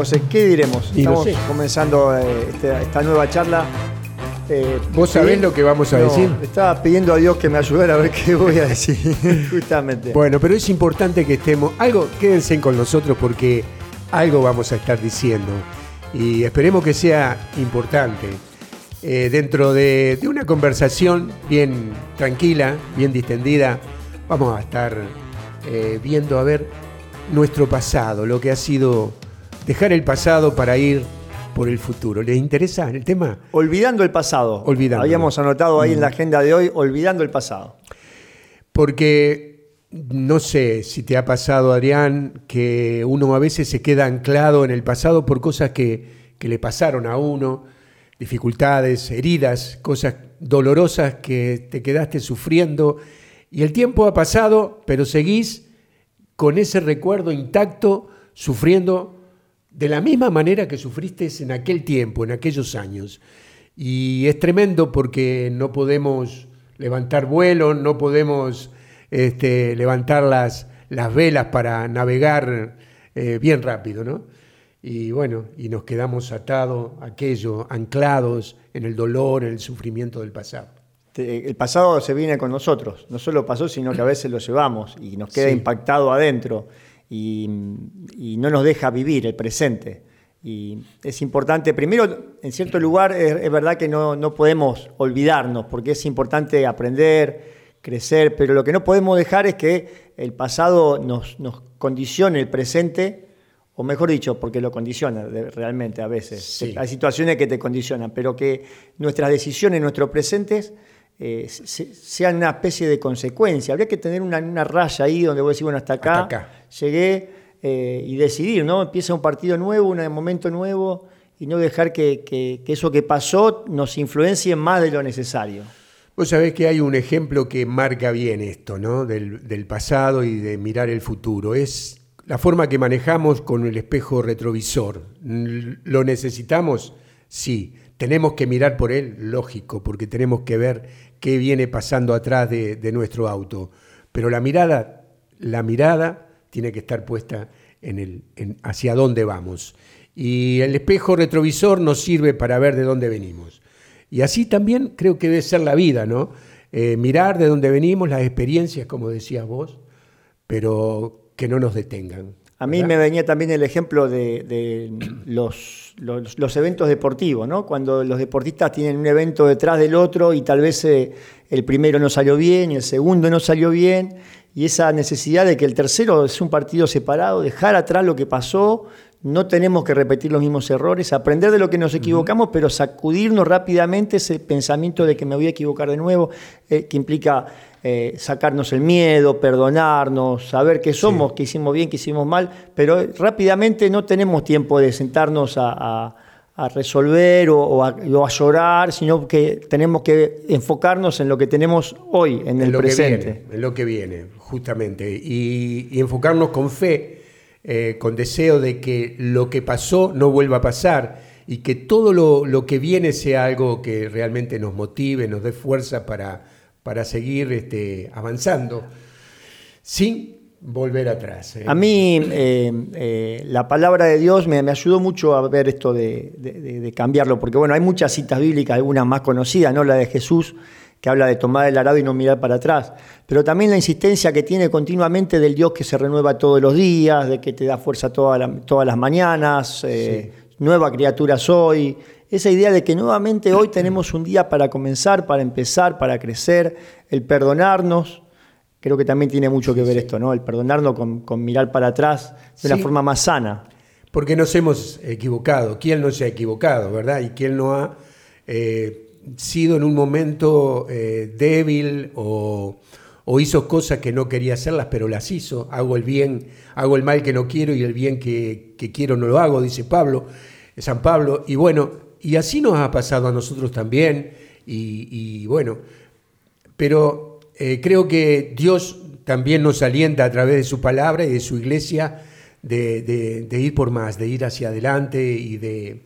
José, ¿qué diremos? Y no Estamos sé. comenzando eh, este- esta nueva charla. Eh, ¿Vos sabés lo que vamos a No, decir? Estaba pidiendo a Dios que me ayudara a ver qué voy a decir, justamente. Bueno, pero es importante que estemos. Algo, quédense con nosotros porque algo vamos a estar diciendo. Y esperemos que sea importante. Eh, dentro de, de una conversación bien tranquila, bien distendida, vamos a estar eh, viendo a ver nuestro pasado, lo que ha sido dejar el pasado para ir por el futuro. ¿Les interesa el tema? Olvidando el pasado. Olvidándolo. Habíamos anotado ahí en la agenda de hoy, olvidando el pasado. Porque no sé si te ha pasado, Adrián, que uno a veces se queda anclado en el pasado por cosas que, que le pasaron a uno, dificultades, heridas, cosas dolorosas que te quedaste sufriendo. Y el tiempo ha pasado, pero seguís con ese recuerdo intacto, sufriendo de la misma manera que sufriste en aquel tiempo, en aquellos años. Y es tremendo porque no podemos levantar vuelo, no podemos este, levantar las, las velas para navegar eh, bien rápido, ¿no? Y bueno, y nos quedamos atados a aquello, anclados en el dolor, en el sufrimiento del pasado. El pasado se viene con nosotros. No solo pasó, sino que a veces lo llevamos y nos queda Sí. impactado adentro y, y no nos deja vivir el presente. Y es importante, primero, en cierto lugar, es, es verdad que no, no podemos olvidarnos, porque es importante aprender, crecer, pero lo que no podemos dejar es que el pasado nos, nos condicione el presente, o mejor dicho, porque lo condiciona realmente a veces. Sí. Hay situaciones que te condicionan, pero que nuestras decisiones, nuestros presentes, eh, se- sean una especie de consecuencia. Habría que tener una, una raya ahí donde vos decís, bueno, hasta acá, Hasta acá. llegué eh, y decidir, ¿no? Empieza un partido nuevo, un momento nuevo y no dejar que, que- que eso que pasó nos influencie más de lo necesario. Vos sabés que hay un ejemplo que marca bien esto, ¿no? Del, del pasado y de mirar el futuro. Es la forma que manejamos con el espejo retrovisor. ¿Lo necesitamos? Sí. ¿Tenemos que mirar por él? Lógico, porque tenemos que ver qué viene pasando atrás de, nuestro auto. Pero la mirada, la mirada tiene que estar puesta en el, hacia dónde vamos. Y el espejo retrovisor nos sirve para ver de dónde venimos. Y así también creo que debe ser la vida, ¿no? Eh, mirar de dónde venimos, las experiencias, como decías vos, pero que no nos detengan. A mí ¿verdad? me venía también el ejemplo de, de los, los- los eventos deportivos, ¿no? Cuando los deportistas tienen un evento detrás del otro y tal vez eh, el primero no salió bien y el segundo no salió bien, y esa necesidad de que el tercero es un partido separado, dejar atrás lo que pasó, no tenemos que repetir los mismos errores, aprender de lo que nos equivocamos, pero sacudirnos rápidamente ese pensamiento de que me voy a equivocar de nuevo, eh, que implica eh, sacarnos el miedo, perdonarnos, saber que somos, que hicimos bien, que hicimos mal, pero rápidamente no tenemos tiempo de sentarnos a, a- a resolver o, o a, o a llorar, sino que tenemos que enfocarnos en lo que tenemos hoy, en, el lo presente. que viene, en lo que viene, justamente. Y, y enfocarnos con fe, eh, con deseo de que lo que pasó no vuelva a pasar y que todo lo, lo que viene sea algo que realmente nos motive, nos dé fuerza para, para seguir este, avanzando sin volver atrás. ¿eh? A mí eh, eh, la palabra de Dios me, me ayudó mucho a ver esto de, de- de- de cambiarlo, porque bueno, hay muchas citas bíblicas, algunas más conocidas, ¿no? La de Jesús, que habla de tomar el arado y no mirar para atrás, pero también la insistencia que tiene continuamente del Dios que se renueva todos los días, de que te da fuerza toda la- todas las mañanas, nueva criatura soy. Esa idea de que nuevamente hoy tenemos un día para comenzar, para empezar, para crecer, el perdonarnos, Creo que también tiene mucho que ver esto, ¿no? El perdonarnos con, con mirar para atrás de la Sí. forma más sana. Porque nos hemos equivocado. ¿Quién no se ha equivocado, verdad? Y quién no ha eh, sido en un momento eh, débil o, o hizo cosas que no quería hacerlas, pero las hizo. Hago el bien, hago el mal que no quiero y el bien que, que quiero no lo hago, dice Pablo, San Pablo. Y bueno, y así nos ha pasado a nosotros también. Y, y bueno, pero eh, creo que Dios también nos alienta a través de su palabra y de su iglesia de, ir por más, de ir hacia adelante y de,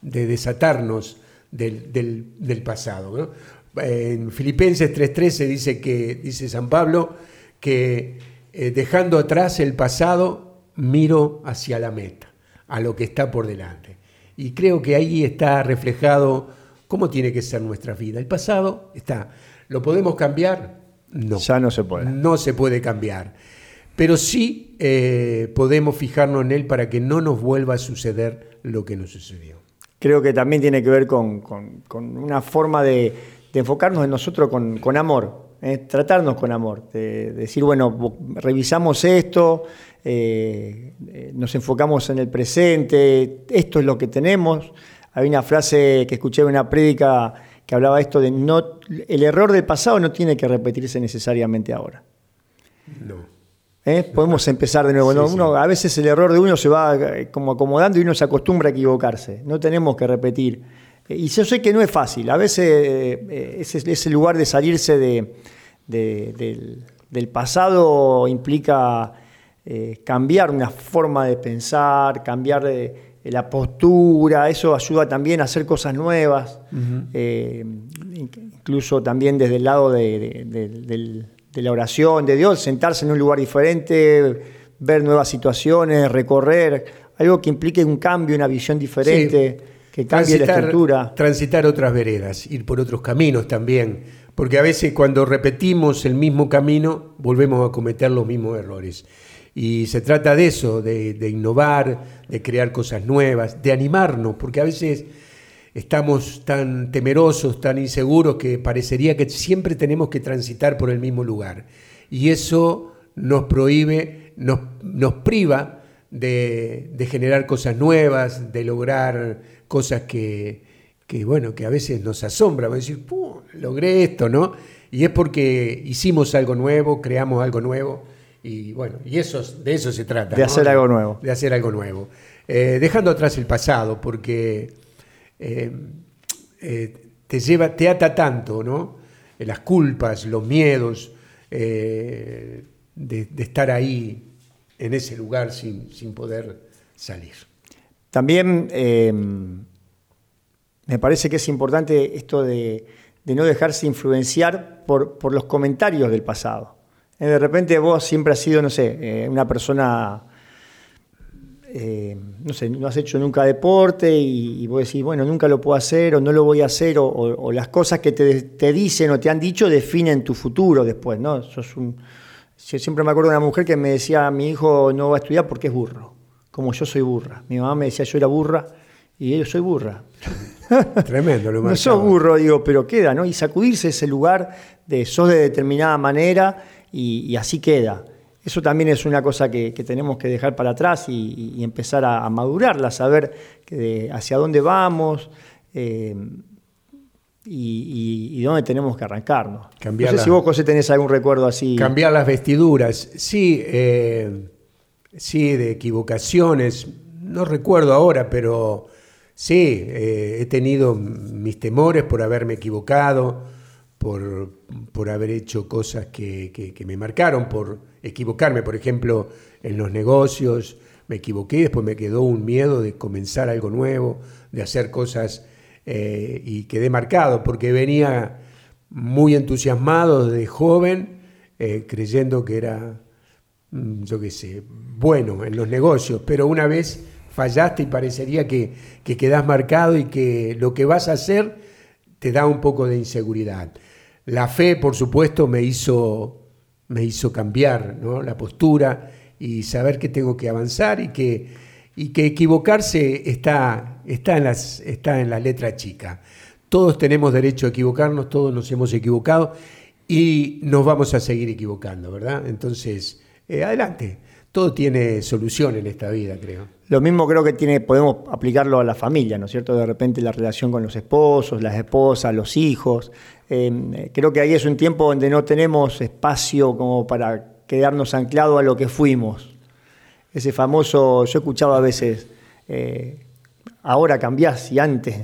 de desatarnos del, pasado. En Filipenses 3.13 dice, que, dice San Pablo que eh, dejando atrás el pasado, miro hacia la meta, a lo que está por delante. Y creo que ahí está reflejado cómo tiene que ser nuestra vida. El pasado está. ¿Lo podemos cambiar? No. Ya no se puede. No se puede cambiar. Pero sí eh, podemos fijarnos en él para que no nos vuelva a suceder lo que nos sucedió. Creo que también tiene que ver con, una forma de, enfocarnos en nosotros con, amor, ¿eh? tratarnos con amor, de, decir, bueno, revisamos esto, eh, nos enfocamos en el presente, esto es lo que tenemos. Hay una frase que escuché en una prédica que hablaba esto de no, el error del pasado no tiene que repetirse necesariamente ahora. No. ¿eh? Podemos empezar de nuevo. A veces el error de uno se va eh, como acomodando y uno se acostumbra a equivocarse. No tenemos que repetir. Eh, y yo sé que no es fácil. A veces ese, lugar de salirse del, pasado implica cambiar una forma de pensar, cambiar la postura. Eso ayuda también a hacer cosas nuevas. incluso también desde el lado de la oración de Dios, sentarse en un lugar diferente, ver nuevas situaciones, recorrer, algo que implique un cambio, una visión diferente, que cambie la estructura. Transitar otras veredas, ir por otros caminos también, porque a veces cuando repetimos el mismo camino volvemos a cometer los mismos errores. Y se trata de eso, de, innovar, de crear cosas nuevas, de animarnos, porque a veces estamos tan temerosos, tan inseguros, que parecería que siempre tenemos que transitar por el mismo lugar. Y eso nos prohíbe, nos, priva de, generar cosas nuevas, de lograr cosas que, bueno, que a veces nos asombra. decir, logré esto, ¿no? Y es porque hicimos algo nuevo, creamos algo nuevo. Y bueno, y eso, de eso se trata. De hacer algo nuevo. De hacer algo nuevo. Eh, dejando atrás el pasado, porque eh, eh, te lleva, te ata tanto, ¿no? Las culpas, los miedos de, estar ahí en ese lugar sin, poder salir. También me parece que es importante esto de, no dejarse influenciar por, por, los comentarios del pasado. De repente vos siempre has sido, no sé, una persona eh, no sé, no has hecho nunca deporte y, vos decís, bueno, nunca lo puedo hacer o no lo voy a hacer, o, las cosas que te, dicen o te han dicho definen tu futuro después, ¿no? un, yo siempre me acuerdo de una mujer que me decía, mi hijo no va a estudiar porque es burro, como yo soy burra. Mi mamá me decía, yo era burra y yo soy burra. Tremendo, lo No sos burro, digo, pero queda, ¿no? Y sacudirse ese lugar de sos de determinada manera y así queda. Eso también es una cosa que, tenemos que dejar para atrás y, empezar a, madurarla, saber hacia dónde vamos eh, y, dónde tenemos que arrancarnos. Cambiar no sé si vos, José, tenés algún recuerdo así. Cambiar las vestiduras, sí, eh, sí, de equivocaciones. No recuerdo ahora, pero sí, eh, he tenido mis temores por haberme equivocado, por, por haber hecho cosas que, que me marcaron, por equivocarme, por ejemplo, en los negocios, me equivoqué, después me quedó un miedo de comenzar algo nuevo, de hacer cosas eh, y quedé marcado porque venía muy entusiasmado de joven, eh, creyendo que era, mm, yo qué sé, bueno en los negocios, pero una vez fallaste y parecería que, que quedás marcado y que lo que vas a hacer te da un poco de inseguridad. La fe, por supuesto, me hizo me hizo cambiar la postura y saber que tengo que avanzar y que, y que equivocarse está, está, en las, está en la letra chica. Todos tenemos derecho a equivocarnos, todos nos hemos equivocado y nos vamos a seguir equivocando, ¿verdad? Entonces, eh, adelante. Todo tiene solución en esta vida, creo. Lo mismo creo que tiene, podemos aplicarlo a la familia, ¿no es cierto? De repente la relación con los esposos, las esposas, los hijos, Em, creo que ahí es un tiempo donde no tenemos espacio como para quedarnos anclados a lo que fuimos. Ese famoso, yo escuchaba a veces, eh, ahora cambiás y antes,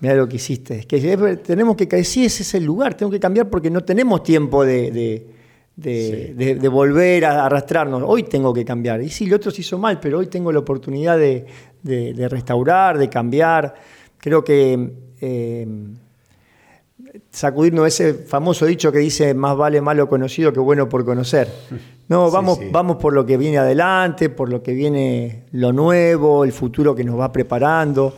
mira lo que hiciste. Es que tenemos que, sí, ese es el lugar, tengo que cambiar porque no tenemos tiempo de, volver a arrastrarnos. Hoy tengo que cambiar. Y sí, el otro se hizo mal, pero hoy tengo la oportunidad de, restaurar, de cambiar. Creo que... Em, sacudirnos ese famoso dicho que dice más vale malo conocido que bueno por conocer. No, vamos, vamos por lo que viene adelante, por lo que viene lo nuevo, el futuro que nos va preparando.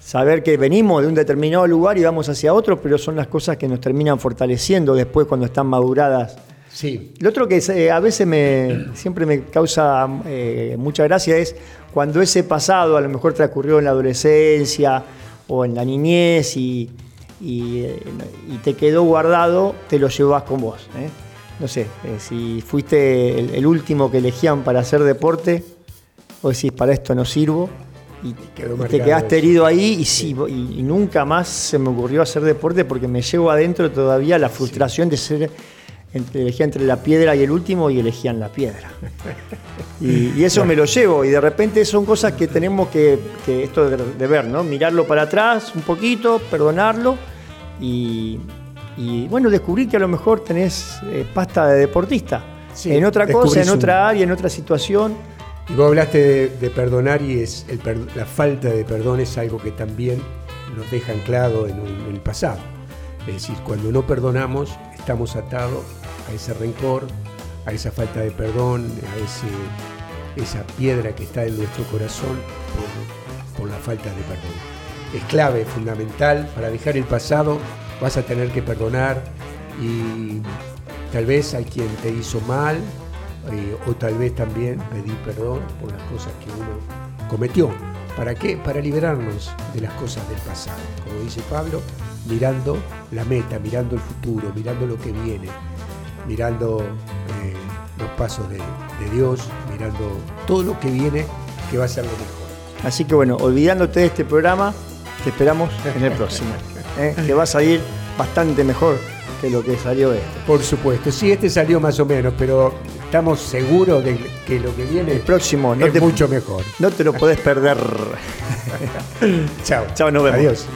Saber que venimos de un determinado lugar y vamos hacia otro, pero son las cosas que nos terminan fortaleciendo después cuando están maduradas. Sí. Lo otro que eh, a veces me, siempre me causa eh, mucha gracia es cuando ese pasado a lo mejor transcurrió en la adolescencia o en la niñez y, y, te quedó guardado, te lo llevas con vos. ¿eh? No sé, eh, si fuiste el, último que elegían para hacer deporte, o decís, para esto no sirvo, y, te quedaste herido ahí y, sí. y, nunca más se me ocurrió hacer deporte porque me llevo adentro todavía la frustración de ser entre, elegía entre la piedra y el último y elegían la piedra. Y, eso me lo llevo y de repente son cosas que tenemos que, esto de, ver, ¿no? Mirarlo para atrás un poquito, perdonarlo y, bueno, descubrir que a lo mejor tenés eh, pasta de deportista. en otra cosa, en otra área, en otra situación. Y vos hablaste de, perdonar y es la falta de perdón es algo que también nos deja anclado en, en el pasado. Es decir, cuando no perdonamos, estamos atados a ese rencor, a esa falta de perdón, a ese, esa piedra que está en nuestro corazón por, la falta de perdón. Es clave, fundamental, para dejar el pasado vas a tener que perdonar y tal vez hay quien te hizo mal eh, o tal vez también pedir perdón por las cosas que uno cometió. ¿Para qué? Para liberarnos de las cosas del pasado. Como dice Pablo, mirando la meta, mirando el futuro, mirando lo que viene, mirando eh, los pasos de, Dios, mirando todo lo que viene, que va a ser lo mejor. Así que bueno, olvidándote de este programa, te esperamos en el próximo, ¿eh? que va a salir bastante mejor que lo que salió este. Por supuesto, sí, este salió más o menos, pero estamos seguros de que lo que viene el próximo no es mucho mejor. No te lo podés perder. Chao. Chao, nos vemos. Adiós.